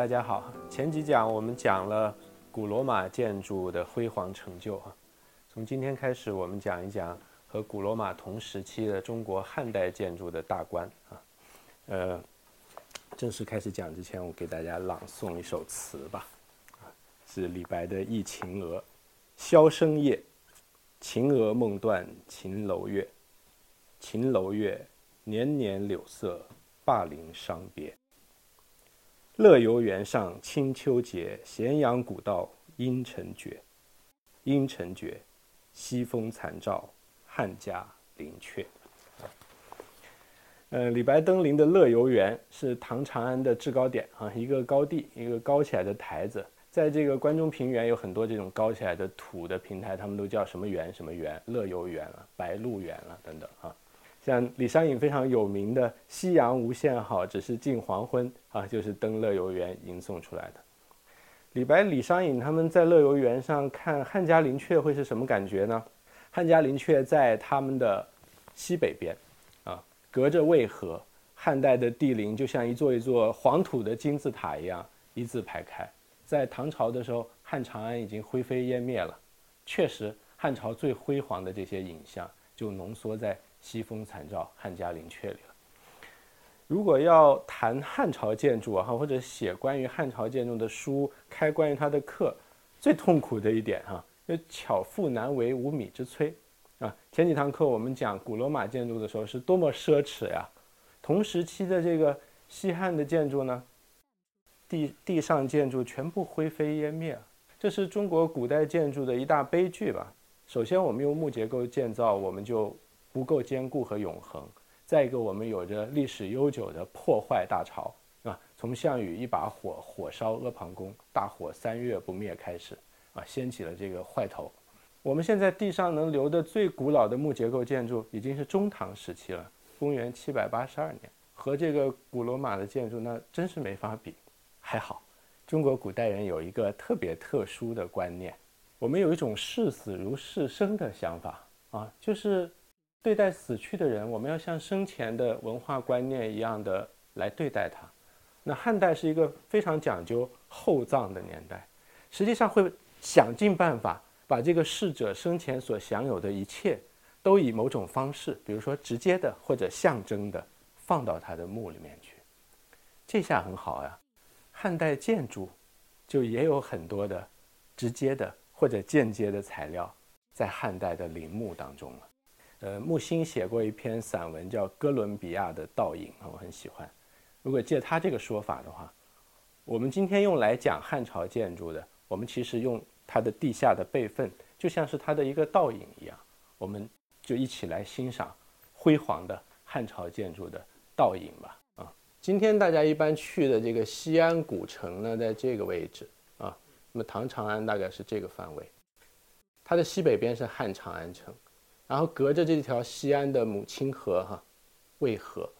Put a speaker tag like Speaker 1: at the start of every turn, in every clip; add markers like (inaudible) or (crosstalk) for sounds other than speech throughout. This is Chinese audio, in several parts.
Speaker 1: 大家好。前几讲我们讲了古罗马建筑的辉煌成就啊，从今天开始，我们讲一讲和古罗马同时期的中国汉代建筑的大观啊。呃，正式开始讲之前，我给大家朗诵一首词吧，是李白的《忆秦娥》：箫声夜，秦娥梦断秦楼月，秦楼月，年年柳色，灞陵伤别。乐游原上清秋节，咸阳古道阴沉绝。阴沉绝，西风残照，汉家陵阙。呃，李白登临的乐游原是唐长安的制高点啊，一个高地，一个高起来的台子。在这个关中平原有很多这种高起来的土的平台，他们都叫什么园？什么园？乐游原了，白鹿原了，等等啊。像李商隐非常有名的“夕阳无限好，只是近黄昏”啊，就是登乐游原吟诵出来的。李白、李商隐他们在乐游原上看汉家林阙会是什么感觉呢？汉家林阙在他们的西北边，啊，隔着渭河，汉代的帝陵就像一座一座黄土的金字塔一样一字排开。在唐朝的时候，汉长安已经灰飞烟灭了，确实汉朝最辉煌的这些影像就浓缩在。西风残照，汉家陵阙里了。如果要谈汉朝建筑啊，或者写关于汉朝建筑的书，开关于它的课，最痛苦的一点哈，就巧妇难为无米之炊啊。前几堂课我们讲古罗马建筑的时候，是多么奢侈呀！同时期的这个西汉的建筑呢，地地上建筑全部灰飞烟灭，这是中国古代建筑的一大悲剧吧。首先，我们用木结构建造，我们就不够坚固和永恒。再一个，我们有着历史悠久的破坏大潮啊，从项羽一把火火烧阿房宫，大火三月不灭开始啊，掀起了这个坏头。我们现在地上能留的最古老的木结构建筑，已经是中唐时期了，公元七百八十二年，和这个古罗马的建筑那真是没法比。还好，中国古代人有一个特别特殊的观念，我们有一种视死如视生的想法啊，就是。对待死去的人，我们要像生前的文化观念一样的来对待他。那汉代是一个非常讲究厚葬的年代，实际上会想尽办法把这个逝者生前所享有的一切，都以某种方式，比如说直接的或者象征的，放到他的墓里面去。这下很好呀，汉代建筑就也有很多的直接的或者间接的材料在汉代的陵墓当中了。呃，木心写过一篇散文叫《哥伦比亚的倒影》啊，我很喜欢。如果借他这个说法的话，我们今天用来讲汉朝建筑的，我们其实用它的地下的备份，就像是它的一个倒影一样，我们就一起来欣赏辉煌的汉朝建筑的倒影吧。啊，今天大家一般去的这个西安古城呢，在这个位置啊，那么唐长安大概是这个范围，它的西北边是汉长安城。然后隔着这条西安的母亲河哈，渭河，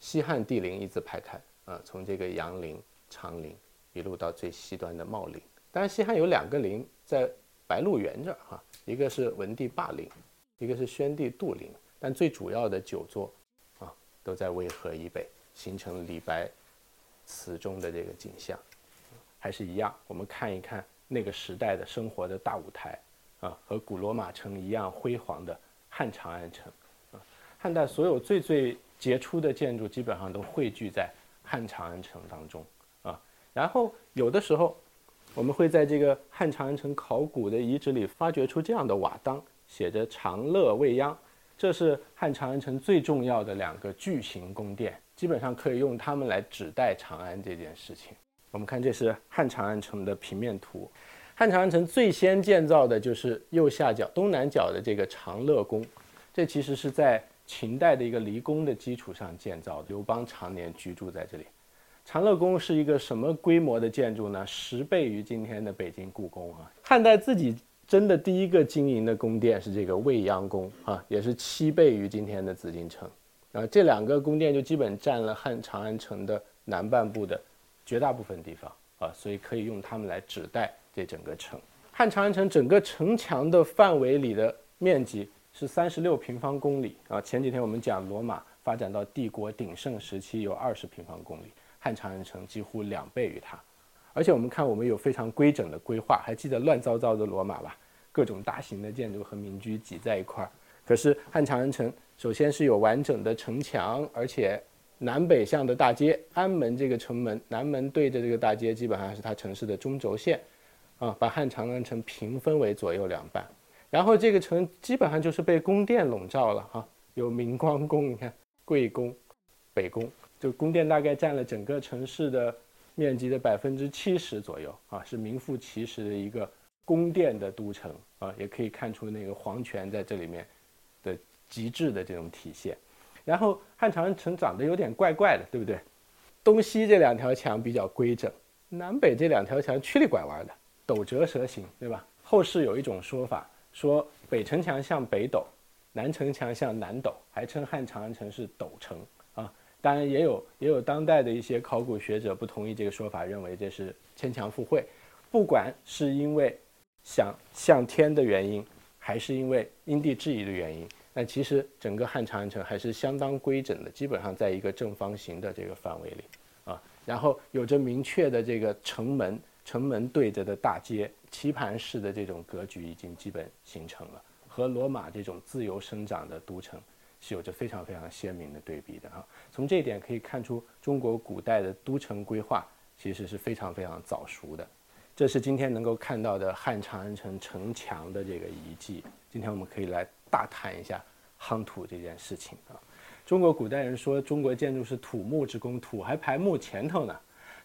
Speaker 1: 西汉帝陵一字排开啊，从这个杨陵、长陵一路到最西端的茂陵。当然，西汉有两个陵在白鹿原这儿哈，一个是文帝霸陵，一个是宣帝杜陵。但最主要的九座啊，都在渭河以北，形成李白词中的这个景象。还是一样，我们看一看那个时代的生活的大舞台。啊，和古罗马城一样辉煌的汉长安城，啊，汉代所有最最杰出的建筑基本上都汇聚在汉长安城当中，啊，然后有的时候我们会在这个汉长安城考古的遗址里发掘出这样的瓦当，写着“长乐未央”，这是汉长安城最重要的两个巨型宫殿，基本上可以用它们来指代长安这件事情。我们看，这是汉长安城的平面图。汉长安城最先建造的就是右下角东南角的这个长乐宫，这其实是在秦代的一个离宫的基础上建造的。刘邦常年居住在这里。长乐宫是一个什么规模的建筑呢？十倍于今天的北京故宫啊！汉代自己真的第一个经营的宫殿是这个未央宫啊，也是七倍于今天的紫禁城。啊，这两个宫殿就基本占了汉长安城的南半部的绝大部分地方啊，所以可以用它们来指代。这整个城，汉长安城整个城墙的范围里的面积是三十六平方公里啊。前几天我们讲罗马发展到帝国鼎盛时期有二十平方公里，汉长安城几乎两倍于它。而且我们看，我们有非常规整的规划，还记得乱糟糟的罗马吧？各种大型的建筑和民居挤在一块儿。可是汉长安城首先是有完整的城墙，而且南北向的大街，安门这个城门，南门对着这个大街，基本上是它城市的中轴线，啊，把汉长安城平分为左右两半。然后这个城基本上就是被宫殿笼罩了，哈，有明光宫，你看贵宫、北宫，就宫殿大概占了整个城市的。面积的百分之七十左右啊，是名副其实的一个宫殿的都城啊，也可以看出那个皇权在这里面的极致的这种体现。然后汉长安城长得有点怪怪的，对不对？东西这两条墙比较规整，南北这两条墙曲里拐弯的，斗折蛇形，对吧？后世有一种说法，说北城墙向北斗，南城墙向南斗，还称汉长安城是斗城啊。当然也有也有当代的一些考古学者不同意这个说法，认为这是牵强附会。不管是因为想向天的原因，还是因为因地制宜的原因，那其实整个汉长安城还是相当规整的，基本上在一个正方形的这个范围里啊。然后有着明确的这个城门，城门对着的大街，棋盘式的这种格局已经基本形成了，和罗马这种自由生长的都城。是有着非常非常鲜明的对比的啊！从这一点可以看出，中国古代的都城规划其实是非常非常早熟的。这是今天能够看到的汉长安城城墙的这个遗迹。今天我们可以来大谈一下夯土这件事情啊！中国古代人说中国建筑是土木之工，土还排木前头呢。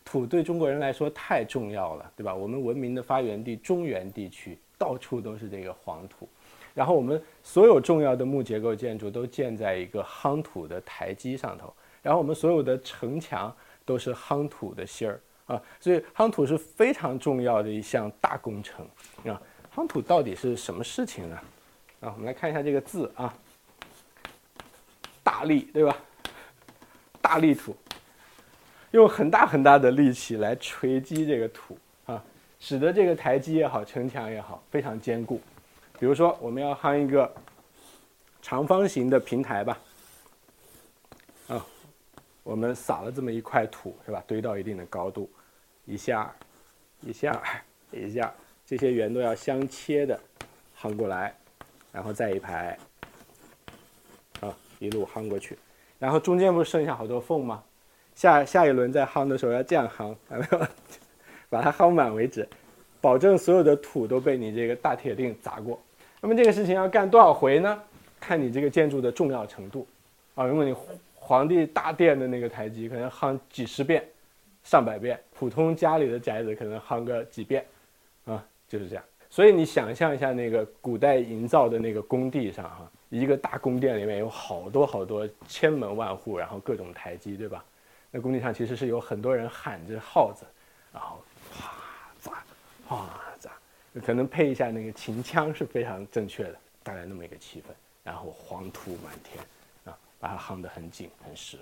Speaker 1: 土对中国人来说太重要了，对吧？我们文明的发源地中原地区到处都是这个黄土。然后我们所有重要的木结构建筑都建在一个夯土的台基上头，然后我们所有的城墙都是夯土的芯儿啊，所以夯土是非常重要的一项大工程啊。夯土到底是什么事情呢？啊，我们来看一下这个字啊，大力对吧？大力土，用很大很大的力气来锤击这个土啊，使得这个台基也好，城墙也好，非常坚固。比如说，我们要夯一个长方形的平台吧，啊，我们撒了这么一块土，是吧？堆到一定的高度，一下，一下，一下，这些圆都要相切的夯过来，然后再一排，啊，一路夯过去，然后中间不是剩下好多缝吗？下下一轮再夯的时候要这样夯，看到没有？把它夯满为止，保证所有的土都被你这个大铁锭砸过。那么这个事情要干多少回呢？看你这个建筑的重要程度，啊，如果你皇帝大殿的那个台基可能夯几十遍、上百遍，普通家里的宅子可能夯个几遍，啊，就是这样。所以你想象一下那个古代营造的那个工地上，哈，一个大宫殿里面有好多好多千门万户，然后各种台基，对吧？那工地上其实是有很多人喊着号子，然后哗砸，哗。可能配一下那个秦腔是非常正确的，带来那么一个气氛，然后黄土满天，啊，把它夯得很紧很实，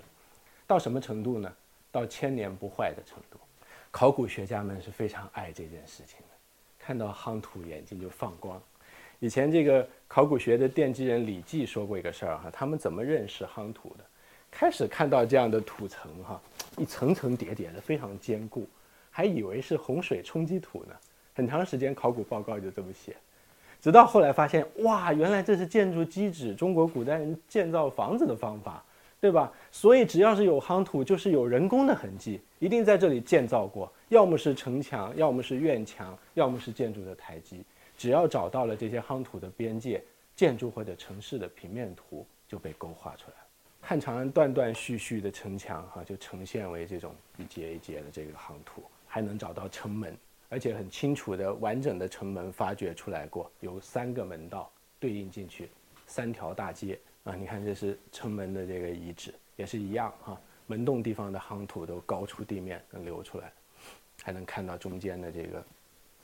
Speaker 1: 到什么程度呢？到千年不坏的程度。考古学家们是非常爱这件事情的，看到夯土眼睛就放光。以前这个考古学的奠基人李济说过一个事儿哈，他们怎么认识夯土的？开始看到这样的土层哈，一层层叠叠的，非常坚固，还以为是洪水冲击土呢。很长时间，考古报告就这么写，直到后来发现，哇，原来这是建筑基址，中国古代人建造房子的方法，对吧？所以只要是有夯土，就是有人工的痕迹，一定在这里建造过，要么是城墙，要么是院墙，要么是建筑的台基。只要找到了这些夯土的边界，建筑或者城市的平面图就被勾画出来了。汉长安断断续续的城墙，哈，就呈现为这种一节一节的这个夯土，还能找到城门。而且很清楚的完整的城门发掘出来过，有三个门道对应进去，三条大街啊！你看这是城门的这个遗址，也是一样哈。门洞地方的夯土都高出地面能流出来，还能看到中间的这个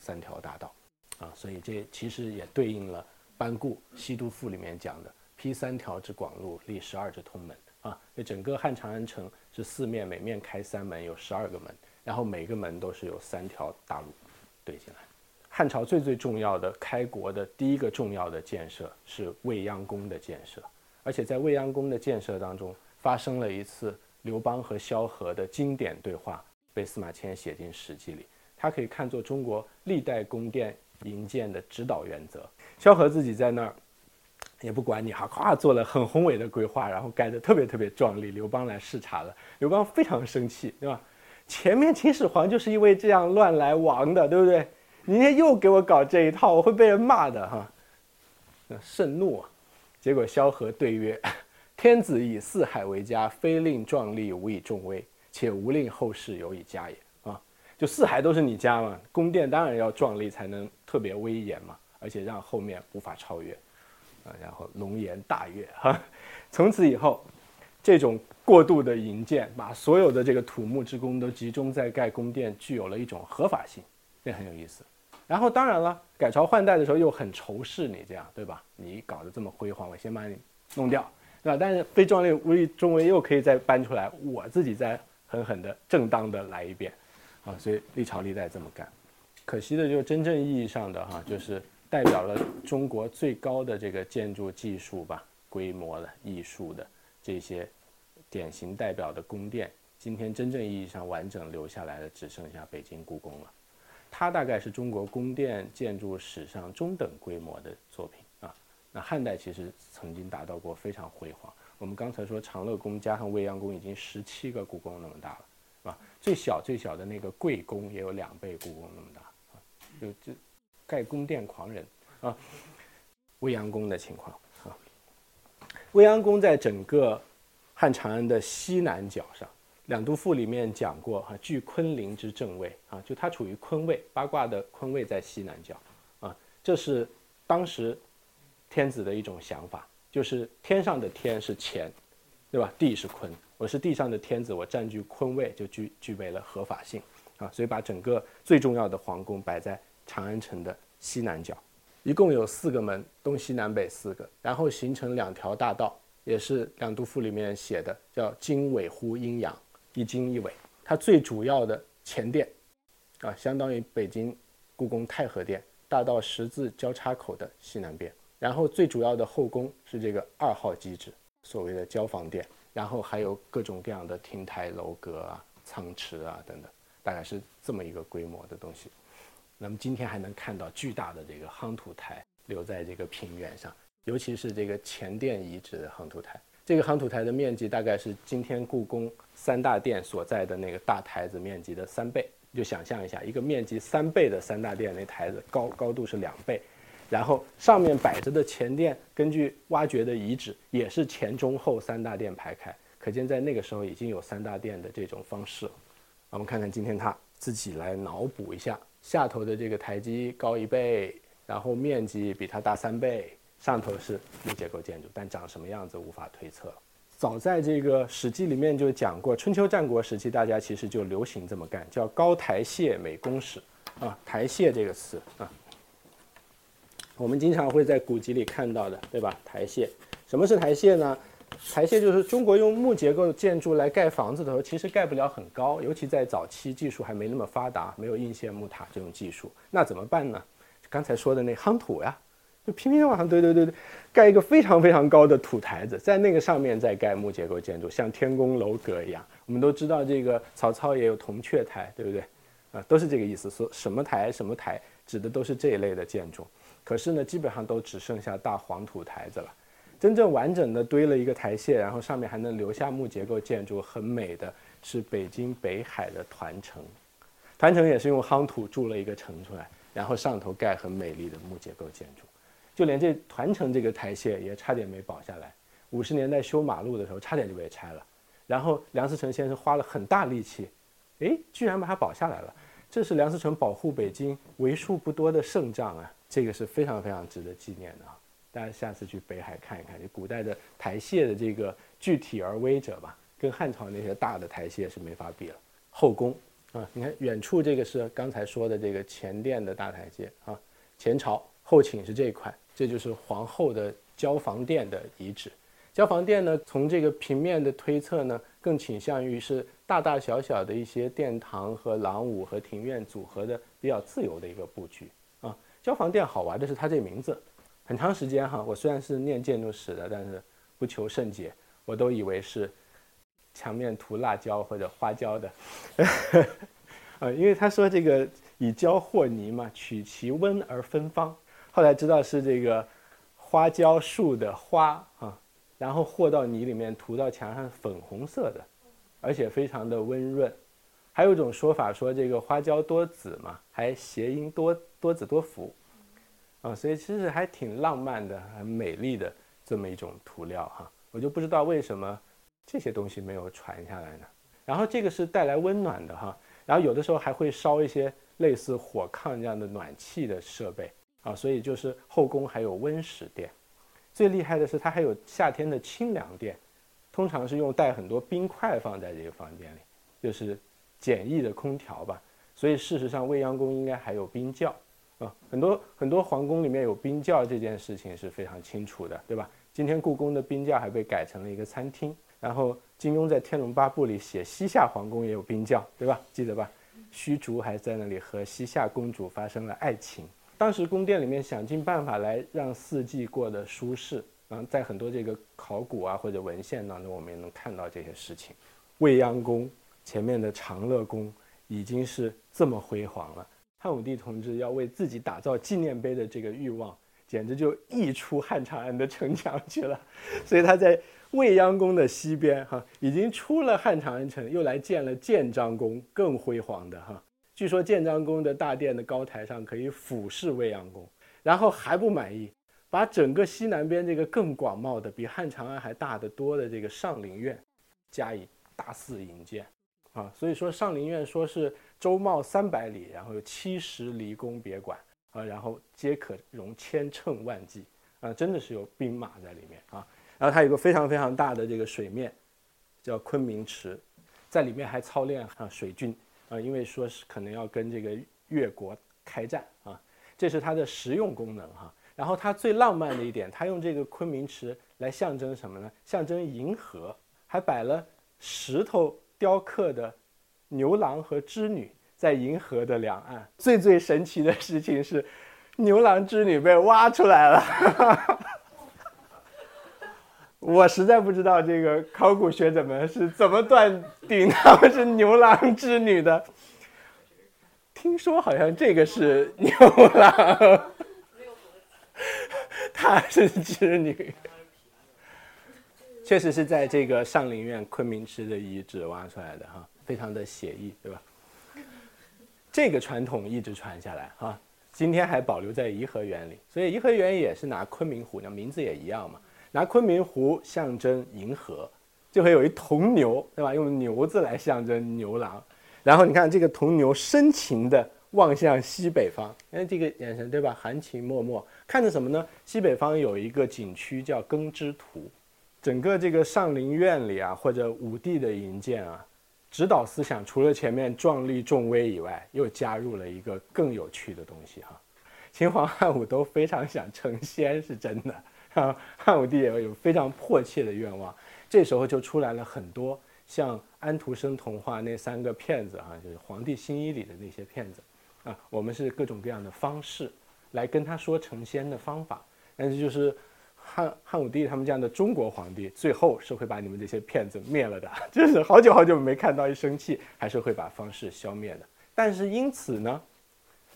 Speaker 1: 三条大道啊！所以这其实也对应了班固《西都赋》里面讲的“披三条之广路，立十二之通门”啊！这整个汉长安城是四面每面开三门，有十二个门。然后每个门都是有三条大路对进来。汉朝最最重要的开国的第一个重要的建设是未央宫的建设，而且在未央宫的建设当中发生了一次刘邦和萧何的经典对话被司马迁写进《史记》里，它可以看作中国历代宫殿营建的指导原则。萧何自己在那儿也不管你哈，咵做了很宏伟的规划，然后盖得特别特别壮丽。刘邦来视察了，刘邦非常生气，对吧？前面秦始皇就是因为这样乱来亡的，对不对？你今天又给我搞这一套，我会被人骂的哈。盛怒啊！结果萧何对曰。天子以四海为家，非令壮丽，无以重威，且无令后世有以加也啊！就四海都是你家嘛，宫殿当然要壮丽，才能特别威严嘛，而且让后面无法超越啊。然后龙颜大悦哈，从此以后，这种过度的营建，把所有的这个土木之功都集中在盖宫殿，具有了一种合法性，这很有意思。然后当然了，改朝换代的时候又很仇视你这样，对吧？你搞得这么辉煌，我先把你弄掉。对吧？但是非壮烈无以终为又可以再搬出来，我自己再狠狠的、正当的来一遍，啊，所以历朝历代这么干。可惜的就是真正意义上的哈，就是代表了中国最高的这个建筑技术吧、规模的艺术的这些典型代表的宫殿，今天真正意义上完整留下来的只剩下北京故宫了。它大概是中国宫殿建筑史上中等规模的作品啊。那汉代其实曾经达到过非常辉煌。我们刚才说长乐宫加上未央宫已经十七个故宫那么大了，啊？最小最小的那个贵宫也有两倍故宫那么大啊！就就盖宫殿狂人啊！未央宫的情况啊，未央宫在整个汉长安的西南角上，《两都赋》里面讲过哈，居坤陵之正位啊，就它处于坤位，八卦的坤位在西南角啊，这是当时。天子的一种想法，就是天上的天是乾，对吧？地是坤，我是地上的天子，我占据坤位就具具备了合法性啊，所以把整个最重要的皇宫摆在长安城的西南角，一共有四个门，东西南北四个，然后形成两条大道，也是《两都赋》里面写的，叫经纬乎阴阳，一经一纬。它最主要的前殿，啊，相当于北京故宫太和殿大道十字交叉口的西南边。然后最主要的后宫是这个二号机制，所谓的交房殿，然后还有各种各样的亭台楼阁啊、仓池啊等等，大概是这么一个规模的东西。那么今天还能看到巨大的这个夯土台留在这个平原上，尤其是这个前殿遗址的夯土台，这个夯土台的面积大概是今天故宫三大殿所在的那个大台子面积的三倍，就想象一下，一个面积三倍的三大殿那台子高高度是两倍。然后上面摆着的前殿，根据挖掘的遗址，也是前中后三大殿排开，可见在那个时候已经有三大殿的这种方式。我们看看今天他自己来脑补一下，下头的这个台基高一倍，然后面积比它大三倍，上头是木结构建筑，但长什么样子无法推测。早在这个《史记》里面就讲过，春秋战国时期大家其实就流行这么干，叫高台榭美宫室，啊，台榭这个词啊。我们经常会在古籍里看到的，对吧？台榭，什么是台榭呢？台榭就是中国用木结构建筑来盖房子的时候，其实盖不了很高，尤其在早期技术还没那么发达，没有硬线木塔这种技术，那怎么办呢？刚才说的那夯土呀，就拼命往上堆堆堆堆，盖一个非常非常高的土台子，在那个上面再盖木结构建筑，像天宫楼阁一样。我们都知道这个曹操也有铜雀台，对不对？啊，都是这个意思，说什么台什么台，指的都是这一类的建筑。可是呢，基本上都只剩下大黄土台子了。真正完整的堆了一个台榭，然后上面还能留下木结构建筑，很美的是北京北海的团城。团城也是用夯土筑了一个城出来，然后上头盖很美丽的木结构建筑。就连这团城这个台榭也差点没保下来。五十年代修马路的时候，差点就被拆了。然后梁思成先生花了很大力气，哎，居然把它保下来了。这是梁思成保护北京为数不多的胜仗啊！这个是非常非常值得纪念的啊！大家下次去北海看一看，就古代的台榭的这个具体而微者吧，跟汉朝那些大的台榭是没法比了。后宫啊，你看远处这个是刚才说的这个前殿的大台阶啊，前朝后寝是这一块，这就是皇后的交房殿的遗址。交房殿呢，从这个平面的推测呢，更倾向于是大大小小的一些殿堂和廊庑和庭院组合的比较自由的一个布局啊。交房殿好玩的是它这名字，很长时间哈，我虽然是念建筑史的，但是不求甚解，我都以为是墙面涂辣椒或者花椒的，(laughs) 呃，因为他说这个以胶和泥嘛，取其温而芬芳。后来知道是这个花椒树的花啊，然后和到泥里面涂到墙上粉红色的，而且非常的温润。还有一种说法说这个花椒多子嘛，还谐音多多子多福，啊，所以其实还挺浪漫的、很美丽的这么一种涂料哈。我就不知道为什么。这些东西没有传下来呢，然后这个是带来温暖的哈，然后有的时候还会烧一些类似火炕这样的暖气的设备啊，所以就是后宫还有温室电，最厉害的是它还有夏天的清凉电，通常是用带很多冰块放在这个房间里，就是简易的空调吧，所以事实上未央宫应该还有冰窖啊，很多很多皇宫里面有冰窖这件事情是非常清楚的，对吧？今天故宫的冰窖还被改成了一个餐厅。然后金庸在《天龙八部》里写西夏皇宫也有冰窖，对吧？记得吧？虚竹还在那里和西夏公主发生了爱情。当时宫殿里面想尽办法来让四季过得舒适。嗯，在很多这个考古啊或者文献当中，我们也能看到这些事情。未央宫前面的长乐宫已经是这么辉煌了，汉武帝同志要为自己打造纪念碑的这个欲望，简直就溢出汉长安的城墙去了。所以他在。未央宫的西边，哈，已经出了汉长安城，又来建了建章宫，更辉煌的哈。据说建章宫的大殿的高台上可以俯视未央宫，然后还不满意，把整个西南边这个更广袤的、比汉长安还大得多的这个上林苑，加以大肆营建，啊，所以说上林苑说是周茂三百里，然后有七十离宫别馆，啊，然后皆可容千乘万计，啊，真的是有兵马在里面啊。然后它有个非常非常大的这个水面，叫昆明池，在里面还操练啊水军啊，因为说是可能要跟这个越国开战啊，这是它的实用功能哈。然后它最浪漫的一点，它用这个昆明池来象征什么呢？象征银河，还摆了石头雕刻的牛郎和织女在银河的两岸。最最神奇的事情是，牛郎织女被挖出来了。(laughs) 我实在不知道这个考古学者们是怎么断定他们是牛郎织女的。听说好像这个是牛郎，(laughs) 他是织女，确实是在这个上林苑昆明池的遗址挖出来的哈，非常的写意，对吧？这个传统一直传下来哈，今天还保留在颐和园里，所以颐和园也是拿昆明湖，那名字也一样嘛。拿昆明湖象征银河，就会有一铜牛，对吧？用牛字来象征牛郎。然后你看这个铜牛深情地望向西北方，哎，这个眼神，对吧？含情脉脉，看着什么呢？西北方有一个景区叫耕织图。整个这个上林苑里啊，或者武帝的营建啊，指导思想除了前面壮丽重威以外，又加入了一个更有趣的东西哈。秦皇汉武都非常想成仙，是真的。啊，汉武帝也有非常迫切的愿望，这时候就出来了很多像安徒生童话那三个骗子啊，就是《皇帝新衣》里的那些骗子，啊，我们是各种各样的方式来跟他说成仙的方法，但是就是汉汉武帝他们这样的中国皇帝，最后是会把你们这些骗子灭了的，(laughs) 就是好久好久没看到一生气，还是会把方式消灭的。但是因此呢，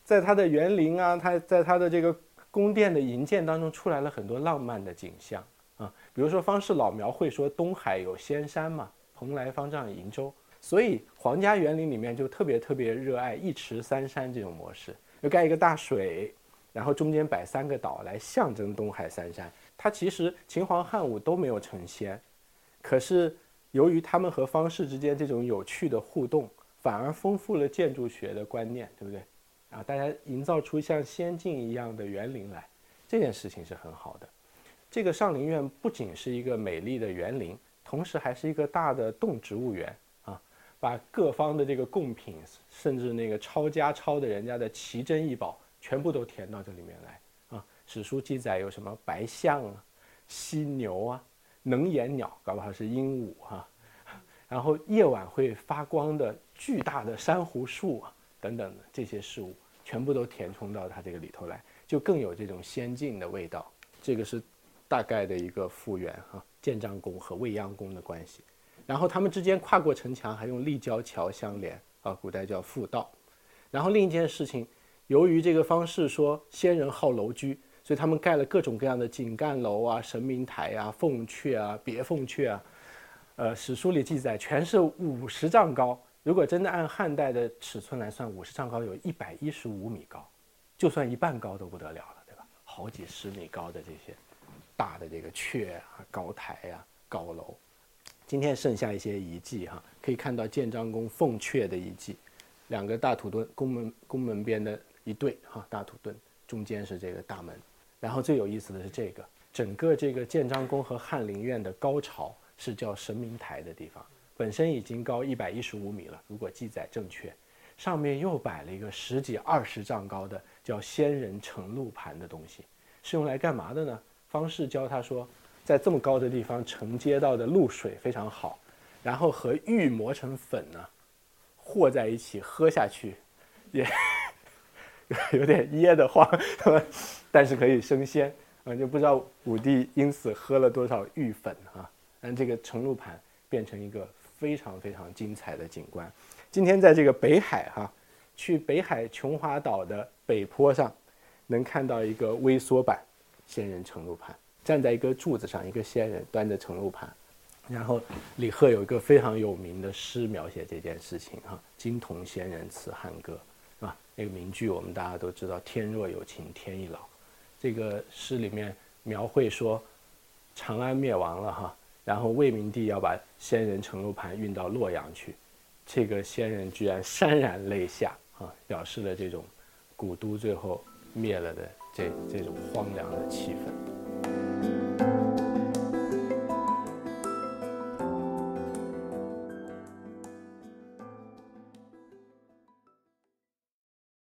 Speaker 1: 在他的园林啊，他在他的这个。宫殿的营建当中出来了很多浪漫的景象啊，比如说方士老描绘说东海有仙山嘛，蓬莱方丈瀛洲，所以皇家园林里面就特别特别热爱一池三山这种模式，要盖一个大水，然后中间摆三个岛来象征东海三山。它其实秦皇汉武都没有成仙，可是由于他们和方士之间这种有趣的互动，反而丰富了建筑学的观念，对不对？啊，大家营造出像仙境一样的园林来，这件事情是很好的。这个上林苑不仅是一个美丽的园林，同时还是一个大的动植物园啊，把各方的这个贡品，甚至那个抄家抄的人家的奇珍异宝，全部都填到这里面来。史书记载有什么白象啊、犀牛啊、能言鸟，搞不好是鹦鹉哈，然后夜晚会发光的巨大的珊瑚树啊。等等的这些事物，全部都填充到它这个里头来，就更有这种先进的味道。这个是大概的一个复原哈，建章宫和未央宫的关系。然后他们之间跨过城墙，还用立交桥相连啊，古代叫复道。然后另一件事情，由于这个方士说先人好楼居，所以他们盖了各种各样的井干楼啊、神明台啊、凤阙啊、别凤阙啊。呃，史书里记载全是五十丈高。如果真的按汉代的尺寸来算，五十丈高有一百一十五米高，就算一半高都不得了了，对吧？好几十米高的这些大的这个阙啊、高台啊、高楼。今天剩下一些遗迹哈，可以看到建章宫凤阙的遗迹，两个大土墩，宫门宫门边的一对哈大土墩，中间是这个大门。然后最有意思的是这个，整个这个建章宫和翰林院的高潮是叫神明台的地方，本身已经高一百一十五米了，如果记载正确，上面又摆了一个十几二十丈高的叫仙人承露盘的东西，是用来干嘛的呢？方士教他说。在这么高的地方承接到的露水非常好，然后和玉磨成粉呢，和在一起喝下去，也 (laughs) 有点噎得慌，但是可以升仙啊！就不知道武帝因此喝了多少玉粉啊！让这个承露盘变成一个非常非常精彩的景观。今天在这个北海哈，去北海琼华岛的北坡上，能看到一个微缩版仙人承露盘。站在一个柱子上，一个仙人端着承露盘，然后李贺有一个非常有名的诗描写这件事情哈，“金铜仙人辞汉歌”，那个名句我们大家都知道，“天若有情天亦老”。这个诗里面描绘说，长安灭亡了哈，然后魏明帝要把仙人承露盘运到洛阳去，这个仙人居然潸然泪下啊，表示了这种古都最后灭了的这这种荒凉的气氛。